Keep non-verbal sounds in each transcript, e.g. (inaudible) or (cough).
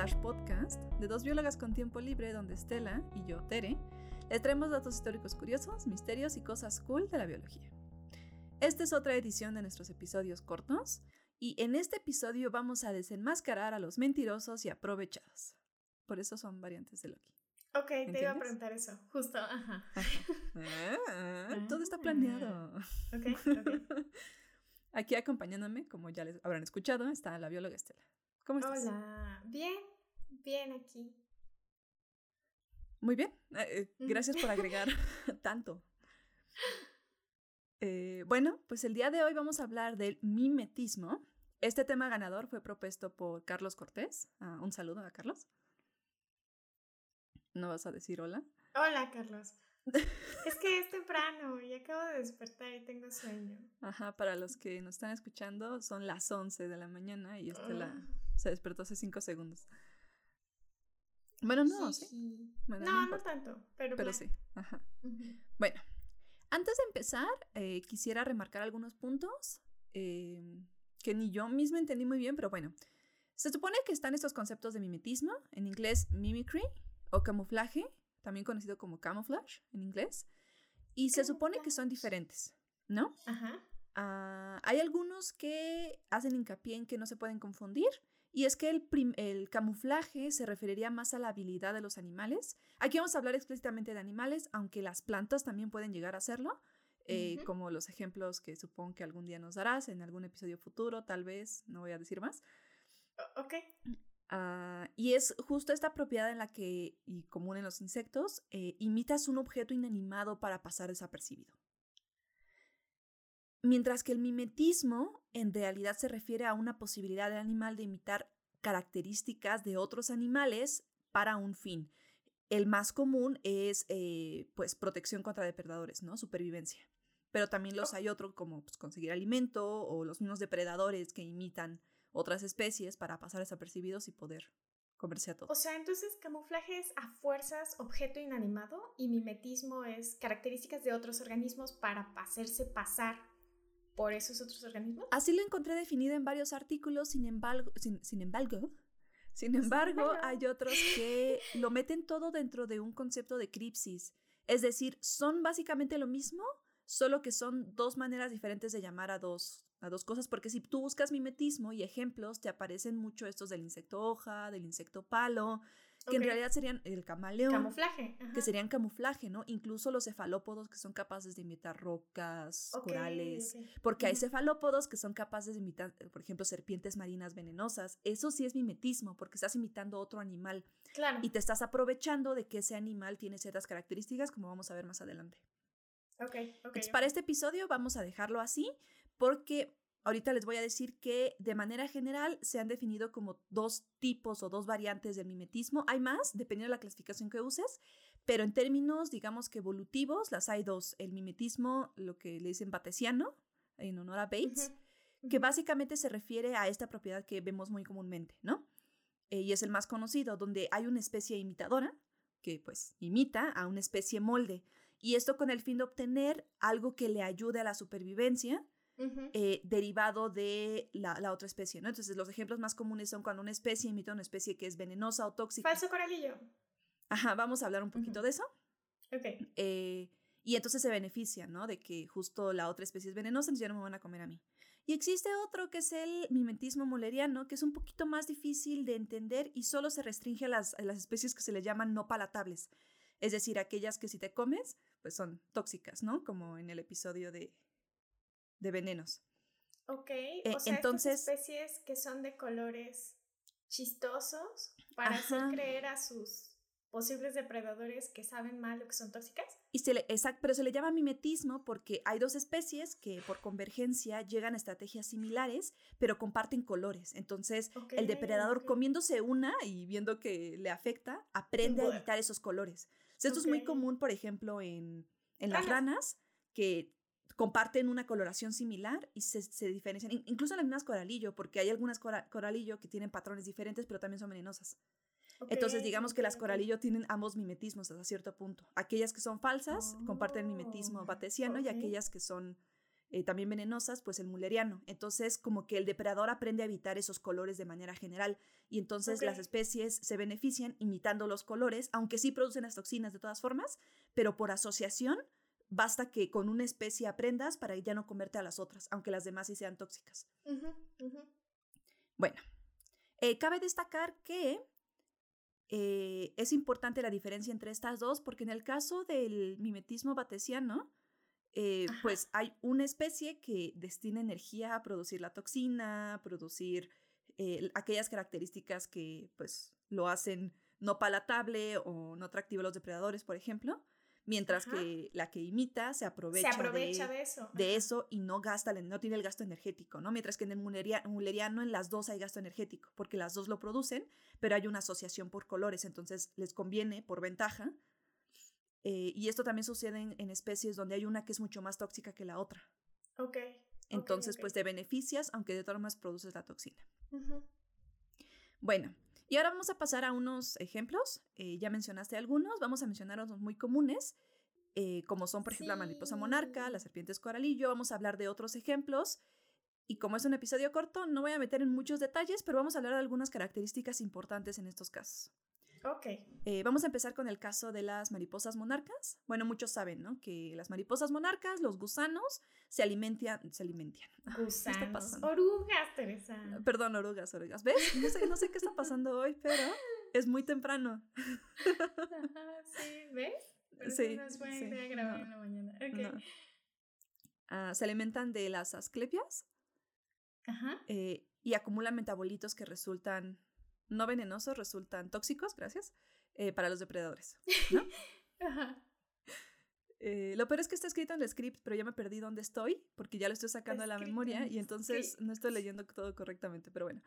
slash podcast, de dos biólogas con tiempo libre donde Estela y yo, Tere, les traemos datos históricos curiosos, misterios y cosas cool de la biología. Esta es otra edición de nuestros episodios cortos y en este episodio vamos a desenmascarar a los mentirosos y aprovechados. Por eso son variantes de Loki. Ok, te iba a preguntar eso, justo, ajá. Ah, (laughs) todo está planeado. Ok, ok. (laughs) Aquí acompañándome, como ya les habrán escuchado, está la bióloga Estela. ¿Cómo estás? Hola, bien, bien aquí. Muy bien, eh, eh, gracias por agregar (laughs) tanto. Eh, bueno, pues el día de hoy vamos a hablar del mimetismo. Este tema ganador fue propuesto por Carlos Cortés. Ah, un saludo a Carlos. ¿No vas a decir hola? Hola, Carlos. (laughs) Es que es temprano y acabo de despertar y tengo sueño. Ajá, para los que nos están escuchando, son las 11 de la mañana y Estela Ah. Se despertó hace 5 segundos. Bueno, no, sí. Bueno, no, no, tanto, pero, Pero bueno. sí, ajá. Bueno, antes de empezar, eh, quisiera remarcar algunos puntos eh, que ni yo misma entendí muy bien, pero bueno. Se supone que están estos conceptos de mimetismo, en inglés mimicry o camuflaje, también conocido como camouflage en inglés, y se supone que son diferentes, ¿no? Ajá. Ah, hay algunos que hacen hincapié en que no se pueden confundir, y es que el, el camuflaje se referiría más a la habilidad de los animales. Aquí vamos a hablar explícitamente de animales, aunque las plantas también pueden llegar a hacerlo, eh, como los ejemplos que supongo que algún día nos darás en algún episodio futuro, tal vez, no voy a decir más. Ok. Ah, y es justo esta propiedad en la que, y común en los insectos, eh, imitas un objeto inanimado para pasar desapercibido. Mientras que el mimetismo en realidad se refiere a una posibilidad del animal de imitar características de otros animales para un fin. El más común es eh, pues protección contra depredadores, ¿no? Supervivencia. Pero también los hay otros como pues, conseguir alimento o los mismos depredadores que imitan otras especies para pasar desapercibidos y poder comerse a O todos. sea, entonces camuflaje es a fuerzas objeto inanimado y mimetismo es características de otros organismos para hacerse pasar por esos otros organismos. Así lo encontré definido en varios artículos, sin embargo, sin, sin embargo, sin embargo, embargo. hay otros que lo meten todo dentro de un concepto de cripsis. Es decir, son básicamente lo mismo, solo que son dos maneras diferentes de llamar a dos, a dos cosas, porque si tú buscas mimetismo y ejemplos, te aparecen mucho estos del insecto hoja, del insecto palo, que en realidad serían el camaleón. Camuflaje. ajá. que serían camuflaje, ¿no? Incluso los cefalópodos que son capaces de imitar rocas, corales, porque hay cefalópodos que son capaces de imitar, eh, por ejemplo, serpientes marinas venenosas. Eso sí es mimetismo, porque estás imitando otro animal Claro. y te estás aprovechando de que ese animal tiene ciertas características, como vamos a ver más adelante. Ok, ok. Entonces, para este episodio vamos a dejarlo así, porque ahorita les voy a decir que de manera general se han definido como dos tipos o dos variantes del mimetismo. Hay más, dependiendo de la clasificación que uses, pero en términos, digamos que evolutivos, las hay dos. El mimetismo, lo que le dicen batesiano, en honor a Bates, que básicamente se refiere a esta propiedad que vemos muy comúnmente, ¿no? Eh, y es el más conocido, donde hay una especie imitadora que pues imita a una especie molde. Y esto con el fin de obtener algo que le ayude a la supervivencia Eh, derivado de la, la otra especie, ¿no? Entonces los ejemplos más comunes son cuando una especie imita a una especie que es venenosa o tóxica. Falso coralillo. Ajá, vamos a hablar un poquito de eso. Ok. Eh, y entonces se beneficia, ¿no? De que justo la otra especie es venenosa, entonces ya no me van a comer a mí. Y existe otro que es el mimetismo moleriano, que es un poquito más difícil de entender y solo se restringe a las, a las especies que se le llaman no palatables. Es decir, aquellas que si te comes, pues son tóxicas, ¿no? Como en el episodio de, de venenos. Ok. Eh, o sea, entonces- estas especies que son de colores chistosos para hacer creer a sus posibles depredadores que saben mal o que son tóxicas. Y se le, exact- pero se le llama mimetismo porque hay dos especies que por convergencia llegan a estrategias similares, pero comparten colores. Entonces, el depredador comiéndose una y viendo que le afecta, aprende a evitar esos colores. O sea, esto es muy común, por ejemplo, en, en las ranas, que comparten una coloración similar y se, se diferencian, in- incluso las mismas coralillo, porque hay algunas cora- coralillo que tienen patrones diferentes, pero también son venenosas. Entonces, digamos que las coralillo tienen ambos mimetismos hasta cierto punto. Aquellas que son falsas comparten el mimetismo Oh, batesiano y aquellas que son eh, también venenosas, pues el mulleriano. Entonces, como que el depredador aprende a evitar esos colores de manera general. Y entonces las especies se benefician imitando los colores, aunque sí producen las toxinas de todas formas, pero por asociación basta que con una especie aprendas para ya no comerte a las otras, aunque las demás sí sean tóxicas. Bueno, eh, cabe destacar que eh, es importante la diferencia entre estas dos, porque en el caso del mimetismo batesiano, eh, pues hay una especie que destina energía a producir la toxina, a producir aquellas características que pues lo hacen no palatable o no atractivo a los depredadores, por ejemplo, mientras que la que imita se aprovecha, de, eso. de, eso. y no gasta, no tiene el gasto energético, ¿no? Mientras que en el mulleriano en las dos hay gasto energético, porque las dos lo producen, pero hay una asociación por colores, entonces les conviene por ventaja eh, y esto también sucede en, especies donde hay una que es mucho más tóxica que la otra. Ok. Entonces, pues te beneficias, aunque de todas formas produces la toxina. Bueno, y ahora vamos a pasar a unos ejemplos. Eh, ya mencionaste algunos, vamos a mencionar unos muy comunes, eh, como son, por ejemplo, la mariposa monarca, las serpientes coralillo. Vamos a hablar de otros ejemplos. Y como es un episodio corto, no voy a meter en muchos detalles, pero vamos a hablar de algunas características importantes en estos casos. Ok. Eh, vamos a empezar con el caso de las mariposas monarcas. Bueno, muchos saben, ¿no? Que las mariposas monarcas, los gusanos, se alimentan, se alimentan. (laughs) Gusanos, orugas, Teresa. Perdón, orugas, orugas. ¿Ves? No sé, no sé qué está pasando hoy, pero es muy temprano. sí, ¿ves? sí, no es buena idea grabar en la mañana. Okay. Ah, se alimentan de las asclepias Ajá. Eh, y acumulan metabolitos que resultan no venenosos resultan tóxicos, gracias, eh, para los depredadores. ¿no? (laughs) Eh, lo peor es que está escrito en el script, pero ya me perdí dónde estoy, porque ya lo estoy sacando de la memoria y entonces no estoy leyendo todo correctamente, pero bueno.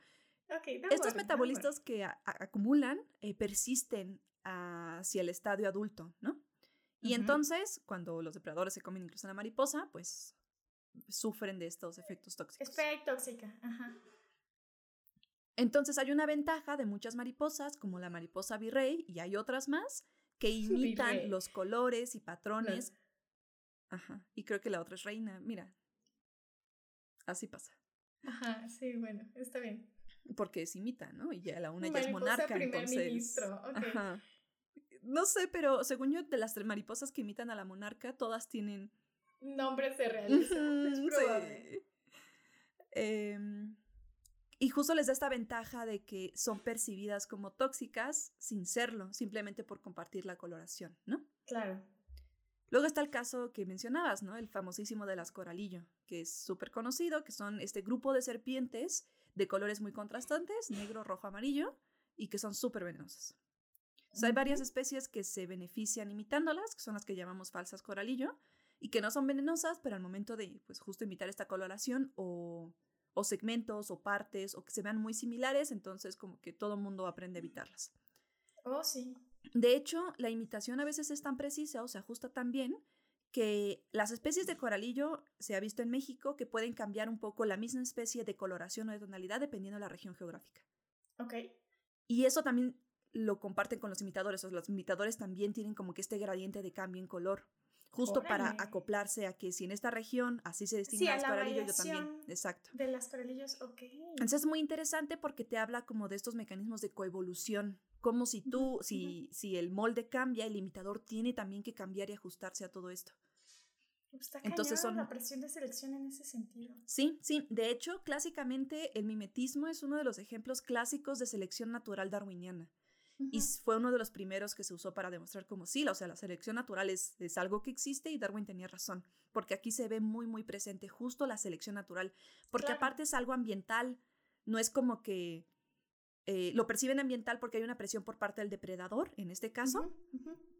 Estos metabolitos que acumulan eh, persisten hacia el estadio adulto, ¿no? Y entonces, cuando los depredadores se comen incluso una mariposa, pues sufren de estos efectos tóxicos. Es tóxica, ajá. Entonces hay una ventaja de muchas mariposas, como la mariposa virrey, y hay otras más, que (laughs) imitan los colores y patrones. Ajá, y creo que la otra es reina, mira. Así pasa. Ajá, sí, bueno, está bien. Porque es imita, ¿no? Y ya la una ya es monarca, entonces. Ajá. No sé, pero según yo, de las tres mariposas que imitan a la monarca, todas tienen. Nombres de realeza. Sí. Eh, y justo les da esta ventaja de que son percibidas como tóxicas sin serlo, simplemente por compartir la coloración, ¿no? Claro. Luego está el caso que mencionabas, ¿no? El famosísimo de las coralillo, que es súper conocido, que son este grupo de serpientes de colores muy contrastantes, negro, rojo, amarillo, y que son súper venenosas. hay varias especies que se benefician imitándolas, que son las que llamamos falsas coralillo, y que no son venenosas, pero al momento de, pues, justo imitar esta coloración o o segmentos o partes o que se vean muy similares, entonces como que todo el mundo aprende a evitarlas. Oh, sí. De hecho, la imitación a veces es tan precisa o se ajusta tan bien que las especies de coralillo se ha visto en México que pueden cambiar un poco la misma especie de coloración o de tonalidad dependiendo de la región geográfica. Ok. Y eso también lo comparten con los imitadores, o los imitadores también tienen como que este gradiente de cambio en color justo para acoplarse a que si en esta región así se distinguen las coralillos, yo también. Exacto. De las coralillos, ok. Entonces es muy interesante porque te habla como de estos mecanismos de coevolución, como si tú, si, si el molde cambia, el imitador tiene también que cambiar y ajustarse a todo esto. Está Entonces son la presión de selección en ese sentido. Sí, sí. De hecho, clásicamente el mimetismo es uno de los ejemplos clásicos de selección natural darwiniana. Y fue uno de los primeros que se usó para demostrar como sí, o sea, la selección natural es, es, algo que existe y Darwin tenía razón, porque aquí se ve muy, muy presente justo la selección natural, porque aparte es algo ambiental, no es como que eh, lo perciben ambiental porque hay una presión por parte del depredador, en este caso,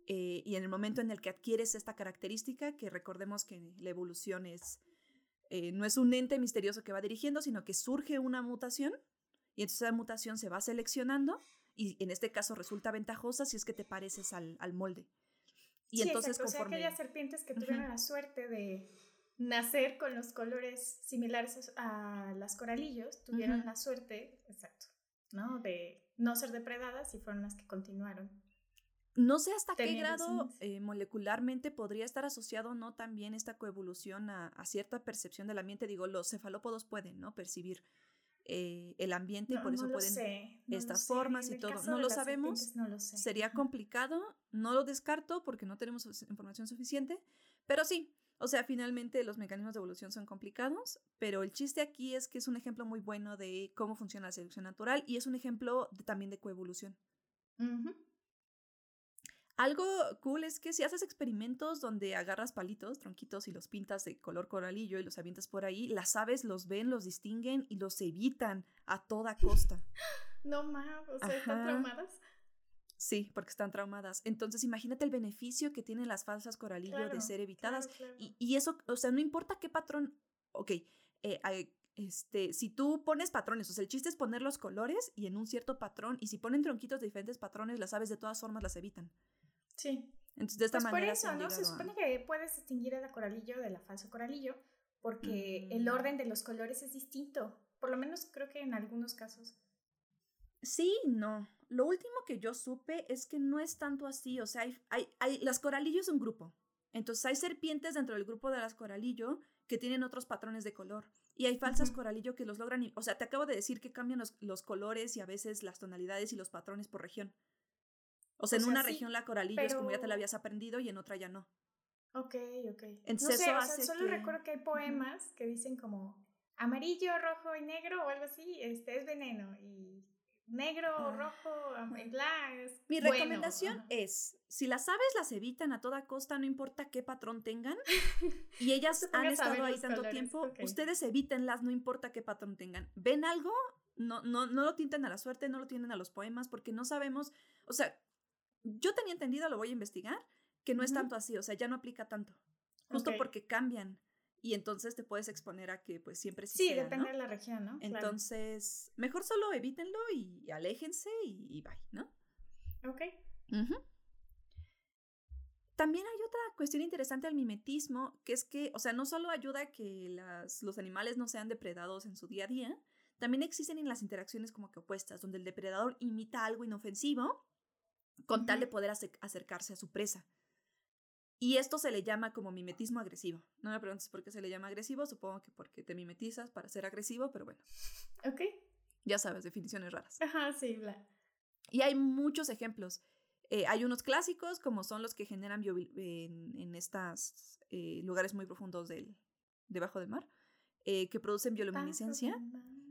eh, y en el momento en el que adquieres esta característica, que recordemos que la evolución es, eh, no es un ente misterioso que va dirigiendo, sino que surge una mutación, y entonces esa mutación se va seleccionando y en este caso resulta ventajosa si es que te pareces al, al molde. Y entonces exacto. conforme... O sea, aquellas serpientes que tuvieron la suerte de nacer con los colores similares a las coralillos, tuvieron la suerte, exacto, ¿no? De no ser depredadas y fueron las que continuaron. no sé hasta qué grado eh, molecularmente podría estar asociado o no también esta coevolución a, cierta percepción del ambiente. Digo, los cefalópodos pueden, ¿no? Percibir eh, el ambiente y por eso pueden estas formas y todo. No lo sabemos. Sería complicado. No lo descarto porque no tenemos información suficiente. Pero sí, o sea, finalmente los mecanismos de evolución son complicados, pero el chiste aquí es que es un ejemplo muy bueno de cómo funciona la selección natural y es un ejemplo también de coevolución. Algo cool es que si haces experimentos donde agarras palitos, tronquitos y los pintas de color coralillo y los avientas por ahí, las aves los ven, los distinguen y los evitan a toda costa. (laughs) No mames, o sea, están traumadas. Sí, porque están traumadas. Entonces, imagínate el beneficio que tienen las falsas coralillo de ser evitadas. Y, eso, o sea, no importa qué patrón. Ok, eh, este, si tú pones patrones, o sea, el chiste es poner los colores y en un cierto patrón, y si ponen tronquitos de diferentes patrones, las aves de todas formas las evitan. Sí. Entonces, de esta pues manera. Por eso, ¿no? Se supone que puedes distinguir el coralillo de la falsa coralillo, porque el mm. orden de los colores es distinto. Por lo menos creo que en algunos casos. Sí, no. Lo último que yo supe es que no es tanto así. O sea, hay, hay, hay las coralillos es un grupo. Entonces hay serpientes dentro del grupo de las coralillo que tienen otros patrones de color. Y hay falsas coralillo que los logran. O sea, te acabo de decir que cambian los, los, colores y a veces las tonalidades y los patrones por región. O sea, en una región la coralillo es como ya te la habías aprendido y en otra ya no. Ok, ok. Entonces, no sé, solo recuerdo que hay poemas que dicen como amarillo, rojo y negro o algo así, este es veneno y negro, ah. rojo, blanco. Mi recomendación es, si las aves las evitan a toda costa, no importa qué patrón tengan, (laughs) y ellas han estado ahí tanto tiempo, ustedes evítenlas, no importa qué patrón tengan. ¿Ven algo? No, no, no lo tinten a la suerte, no lo tienden a los poemas, porque no sabemos, o sea, yo tenía entendido, lo voy a investigar, que no es tanto así, o sea, ya no aplica tanto, justo porque cambian y entonces te puedes exponer a que pues siempre sí Sí, depende de la región, ¿no? Entonces, mejor solo evítenlo y aléjense y, y bye, ¿no? Ok. También hay otra cuestión interesante al mimetismo, que es que, o sea, no solo ayuda a que las, los animales no sean depredados en su día a día, también existen en las interacciones como que opuestas, donde el depredador imita algo inofensivo con tal de poder acercarse a su presa. Y esto se le llama como mimetismo agresivo. No me preguntes por qué se le llama agresivo, supongo que porque te mimetizas para ser agresivo, pero bueno. Ok. Ya sabes, definiciones raras. Ajá, sí, bla. Y hay muchos ejemplos. Eh, hay unos clásicos, como son los que generan en, en estos eh, lugares muy profundos del, debajo del mar, eh, que producen bioluminiscencia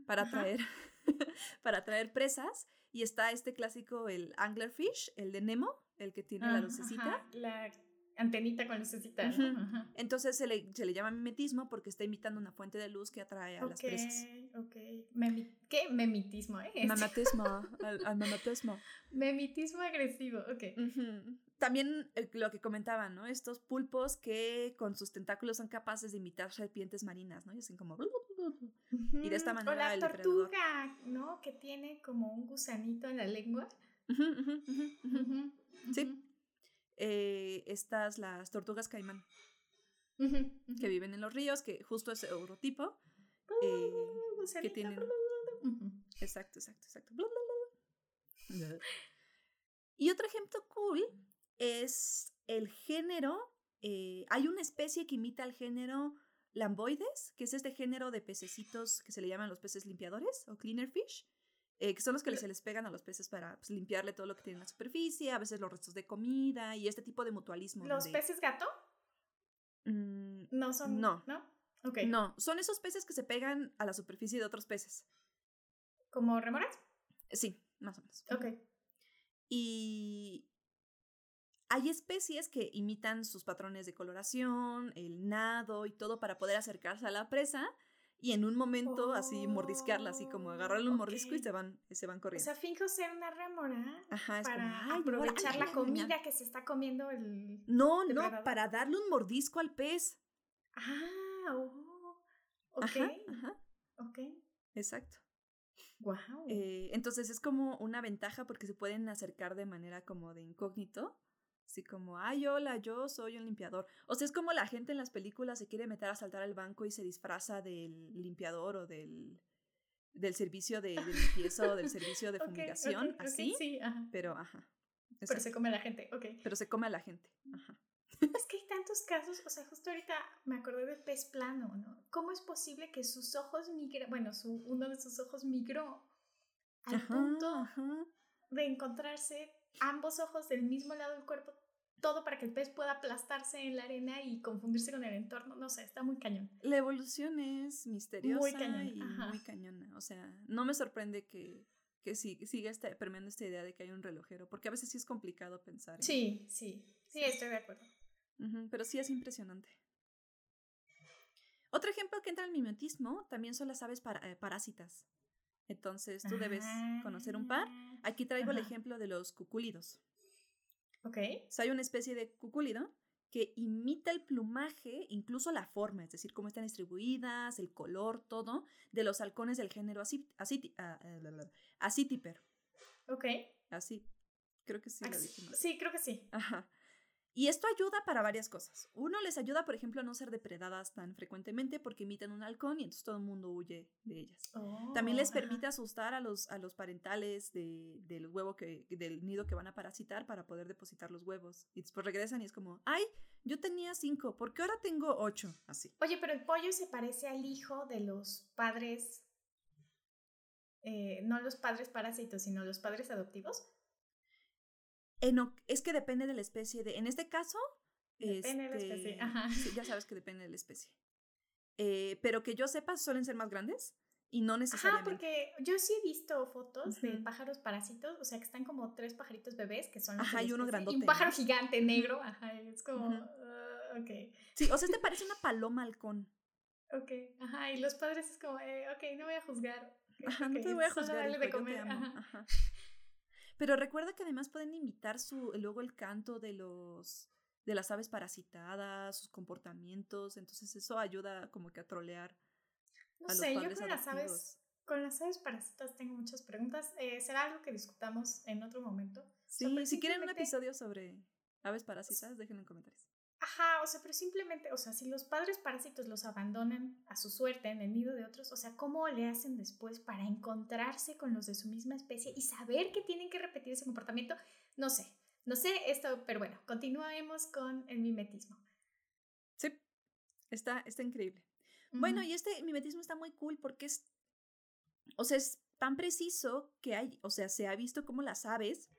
para atraer, (laughs) para atraer presas. Y está este clásico, el anglerfish, el de Nemo, el que tiene la lucecita. la Antenita con lucecita. Entonces se le, se le, llama mimetismo porque está imitando una fuente de luz que atrae a las presas. Ok, ¿Qué? Memitismo, ¿eh? Memitismo, (laughs) al, memitismo. Memitismo agresivo, ok. También eh, lo que comentaban, ¿no? Estos pulpos que con sus tentáculos son capaces de imitar serpientes marinas, ¿no? Y hacen como... Y de esta manera... O la tortuga, ¿no? Que tiene como un gusanito en la lengua. Sí. Eh, estas, las tortugas caimán, que viven en los ríos, que justo es eurotipo, eh, que tienen... Exacto, exacto, exacto. Y otro ejemplo cool es el género, eh, hay una especie que imita al género Lamboides, que es este género de pececitos que se le llaman los peces limpiadores o cleaner fish, eh, que son los que se les pegan a los peces para pues, limpiarle todo lo que tiene en la superficie, a veces los restos de comida y este tipo de mutualismo. ¿Los peces gato? Mm, no son. No. ¿No? No, son esos peces que se pegan a la superficie de otros peces. ¿Como remoras? Sí, más o menos. Ok. Y hay especies que imitan sus patrones de coloración, el nado y todo para poder acercarse a la presa y en un momento así mordisquearla, así como agarrarle un mordisco y se van, se van corriendo. O sea, finjo ser una remora Ajá, es para como, aprovechar la comida que se está comiendo el No, no, para darle un mordisco al pez. Ah, oh, ok. Ajá, Ok. Exacto. Wow. Eh, entonces es como una ventaja porque se pueden acercar de manera como de incógnito Así como, ay, hola, yo soy un limpiador. O sea, es como la gente en las películas se quiere meter a saltar al banco y se disfraza del limpiador o del, del servicio de, limpieza o del servicio de (laughs) fumigación, así. sí, Pero, ajá. Pero se come a la gente, ok. Pero se come a la gente, ajá. Es que hay tantos casos, o sea, justo ahorita me acordé del pez plano, ¿no? ¿Cómo es posible que sus ojos migren, bueno, su, uno de sus ojos migró al punto de encontrarse ambos ojos del mismo lado del cuerpo, todo para que el pez pueda aplastarse en la arena y confundirse con el entorno, no sé, está muy cañón. La evolución es misteriosa muy y muy cañona, o sea, no me sorprende que que siga esta, permeando esta idea de que hay un relojero, porque a veces sí es complicado pensar. Sí, sí, sí, estoy de acuerdo pero sí es impresionante. Otro ejemplo que entra en el mimetismo también son las aves eh, parásitas. Entonces tú debes conocer un par. Ah, Aquí traigo el ejemplo de los cucúlidos. Ok. hay una especie de cucúlido que imita el plumaje, incluso la forma, es decir, cómo están distribuidas, el color, todo, de los halcones del género ah, eh, Acitiper. Ok. Así. Creo que sí. Sí, creo que sí. Ajá. Y esto ayuda para varias cosas. Uno les ayuda, por ejemplo, a no ser depredadas tan frecuentemente porque imitan un halcón y entonces todo el mundo huye de ellas. También les oh, permite asustar a los, a los parentales de, del huevo que, del nido que van a parasitar para poder depositar los huevos. Y después regresan y es como, ay, yo tenía cinco, ¿por qué ahora tengo ocho? Así. Oye, pero el pollo se parece al hijo de los padres, eh, no los padres parásitos, sino los padres adoptivos es que depende de la especie de. En este caso. Depende de la especie. Este, Ajá. ya sabes que depende de la especie. Eh, pero que yo sepa, suelen ser más grandes y no necesariamente. Ajá, porque yo sí he visto fotos de pájaros parásitos, o sea, que están como tres pajaritos bebés que son. Ajá, y uno grandote. Y un pájaro gigante negro, ajá, es como. Uh, ok. Sí, o sea, este parece una paloma halcón. Ok, ajá, y los padres es como, eh, ok, no voy a juzgar. Ajá, no te voy a juzgar. de comer. Ajá. Pero recuerda que además pueden imitar su, luego el canto de los de las aves parasitadas, sus comportamientos, entonces eso ayuda como que a trolear. No sé, yo con las aves, con las aves parásitas tengo muchas preguntas. Eh, será algo que discutamos en otro momento. Sí, si quieren un episodio sobre aves parásitas, déjenlo en comentarios. Ajá, o sea, pero simplemente, o sea, si los padres parásitos los abandonan a su suerte en el nido de otros, o sea, ¿cómo le hacen después para encontrarse con los de su misma especie y saber que tienen que repetir ese comportamiento? No sé, no sé esto, pero bueno, continuemos con el mimetismo. Sí, está, está increíble. Bueno, y este mimetismo está muy cool porque es, o sea, es tan preciso que hay, o sea, se ha visto como las aves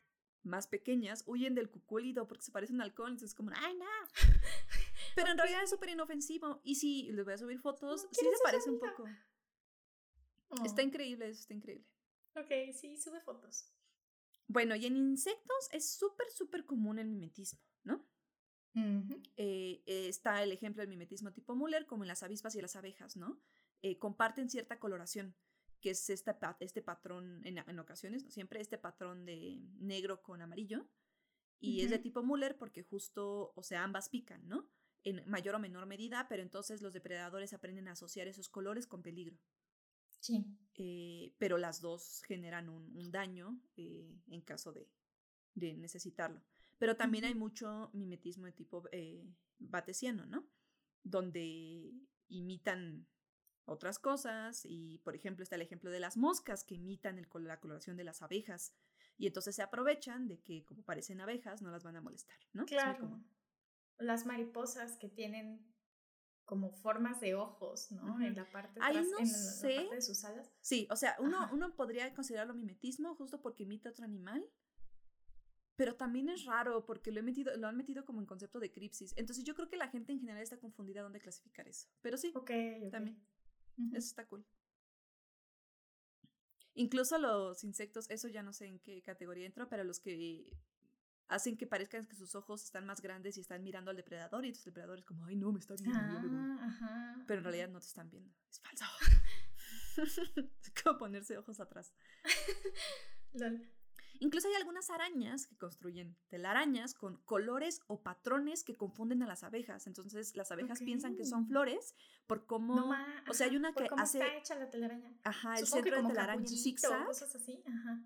más pequeñas huyen del cucúlido porque se parecen al halcón, entonces es como, ¡ay, no! (laughs) Pero en realidad es súper inofensivo. Y si les voy a subir fotos, sí se parece un poco. Está oh. increíble, eso está increíble. Ok, sí, sube fotos. Bueno, y en insectos es súper, súper común el mimetismo, ¿no? Eh, está el ejemplo del mimetismo tipo Müller, como en las avispas y las abejas, ¿no? Eh, comparten cierta coloración que es este, este patrón, en, en, ocasiones, no siempre, este patrón de negro con amarillo. Y es de tipo Müller porque justo, o sea, ambas pican, ¿no? En mayor o menor medida, pero entonces los depredadores aprenden a asociar esos colores con peligro. Sí. Eh, pero las dos generan un, daño eh, en caso de, de, necesitarlo. Pero también hay mucho mimetismo de tipo eh, batesiano, ¿no? Donde imitan otras cosas y, por ejemplo, está el ejemplo de las moscas que imitan el, la coloración de las abejas y entonces se aprovechan de que como parecen abejas no las van a molestar, ¿no? Claro. Las mariposas que tienen como formas de ojos, ¿no? En la parte, Ahí no en sé. La parte de sus alas. Sí, o sea, uno, uno podría considerarlo mimetismo justo porque imita otro animal, pero también es raro porque lo, he metido, lo han metido como en concepto de cripsis. Entonces yo creo que la gente en general está confundida dónde clasificar eso. Pero sí, okay, también. Eso está cool. Incluso los insectos, eso ya no sé en qué categoría entra, pero los que hacen que parezcan que sus ojos están más grandes y están mirando al depredador y entonces el depredador es como, ay no, me está viendo. Ah, pero en realidad no te están viendo. Es falso. (laughs) (laughs) es como ponerse ojos atrás. (laughs) Incluso hay algunas arañas que construyen telarañas con colores o patrones que confunden a las abejas. Entonces las abejas piensan que son flores por cómo... o sea, hay una que hace... está hecha la telaraña. Ajá, el centro de la telaraña en zigzag. Cosas así. Ajá.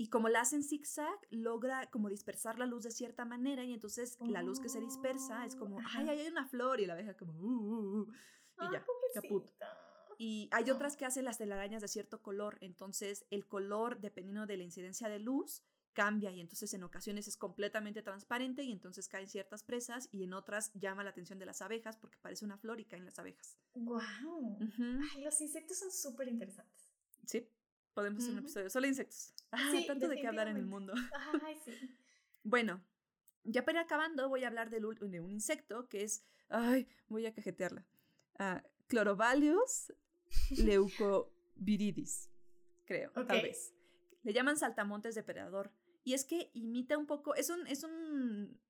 Y como la hacen zigzag, logra como dispersar la luz de cierta manera y entonces la luz que se dispersa es como, ay, hay una flor y la abeja como, uh, uh, uh" y ya, caput. Y hay otras que hacen las telarañas de cierto color, entonces el color, dependiendo de la incidencia de luz, cambia y entonces en ocasiones es completamente transparente y entonces caen ciertas presas y en otras llama la atención de las abejas porque parece una flor y caen las abejas. ¡Wow! Ay, los insectos son súper interesantes. Sí, podemos hacer un episodio solo insectos. Ah, (laughs) tanto de qué hablar en el mundo. Ay, sí. (laughs) bueno, ya para ir acabando voy a hablar de, un insecto que es, ay, voy a cajetearla. Uh, Clorovalius (laughs) leucoviridis, creo, tal vez. Le llaman saltamontes depredador. Y es que imita un poco, es un, es un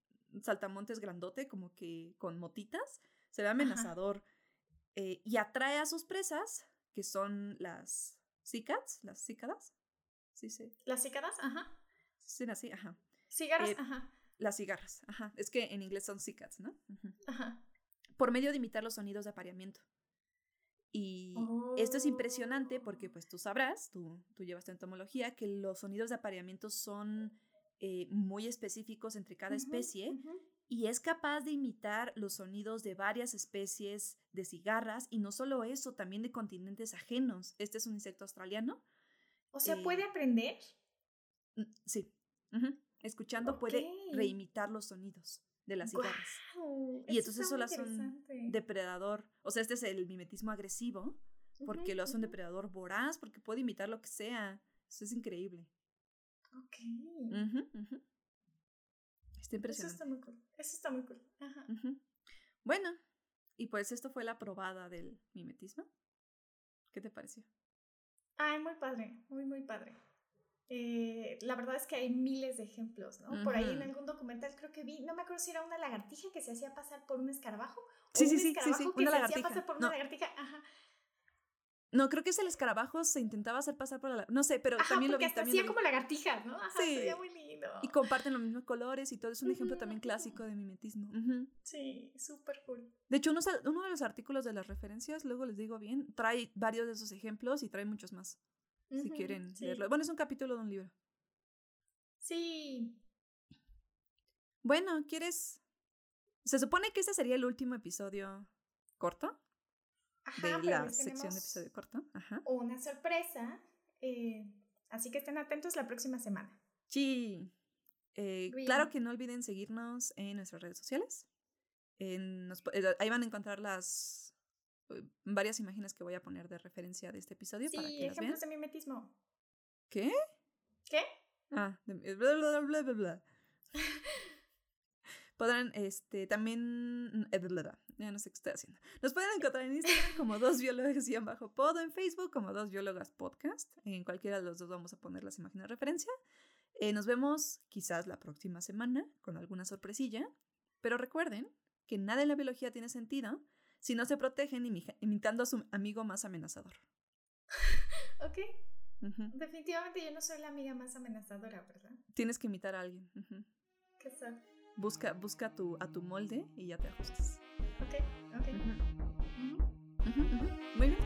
saltamontes grandote, como que con motitas, se ve amenazador. Eh, y atrae a sus presas, que son las cícadas, las cícadas. Sí, sí. ¿Las cícadas? Ajá. Sí, así, ajá. Cigarras, eh, ajá. Las cigarras, ajá. Es que en inglés son cícadas, ¿no? Ajá. Por medio de imitar los sonidos de apareamiento. Y esto es impresionante porque, pues tú sabrás, tú, tú llevas entomología, que los sonidos de apareamiento son eh, muy específicos entre cada especie y es capaz de imitar los sonidos de varias especies de cigarras y no solo eso, también de continentes ajenos. Este es un insecto australiano. O sea, ¿puede eh, aprender? Mm, sí. Escuchando puede reimitar los sonidos de las cigarras. y entonces eso lo hace un depredador. O sea, este es el mimetismo agresivo, porque lo hace un depredador voraz, porque puede imitar lo que sea. Eso es increíble. Ok. Está impresionante. Eso está muy cool. Eso está muy cool. Bueno, y pues esto fue la probada del mimetismo. ¿Qué te pareció? Ay, muy padre, muy, muy padre. Eh, la verdad es que hay miles de ejemplos, ¿no? Por ahí en algún documental creo que vi, no me acuerdo si era una lagartija que se hacía pasar por un escarabajo. Sí, sí, sí, sí, que una se lagartija. hacía pasar por una lagartija. Ajá. No, creo que es el escarabajo se intentaba hacer pasar por la No sé, pero también lo vi. Hasta también hacía como lagartijas, ¿no? Ajá, sí. Sería muy lindo. Y comparten los mismos colores y todo. Es un ejemplo también clásico de mimetismo. Sí, súper cool. De hecho, uno, uno de los artículos de las referencias, luego les digo bien, trae varios de esos ejemplos y trae muchos más. Si quieren leerlo. Bueno, es un capítulo de un libro. Sí. Bueno, ¿quieres? Se supone que este sería el último episodio corto de la sección de episodio corto. Ajá. Una sorpresa. Eh, así que estén atentos la próxima semana. Sí. Eh, claro que no olviden seguirnos en nuestras redes sociales. En, eh, ahí van a encontrar las varias imágenes que voy a poner de referencia de este episodio. Sí, para que ejemplos de mimetismo. ¿Qué? ¿Qué? Ah, bla, bla, bla, bla, bla. (laughs) Podrán, este, también, eh, ya no sé qué estoy haciendo. Nos pueden encontrar en Instagram como dos biólogas y bajo podo, en Facebook como dos biólogas podcast. En cualquiera de los dos vamos a poner las imágenes de referencia. Eh, nos vemos quizás la próxima semana con alguna sorpresilla, pero recuerden que nada en la biología tiene sentido si no se protegen imitando a su amigo más amenazador. ok. Definitivamente yo no soy la amiga más amenazadora, ¿verdad? Tienes que imitar a alguien. ¿Qué tal? Busca, busca tu, a tu molde y ya te ajustas. Ok, ok. Muy bien.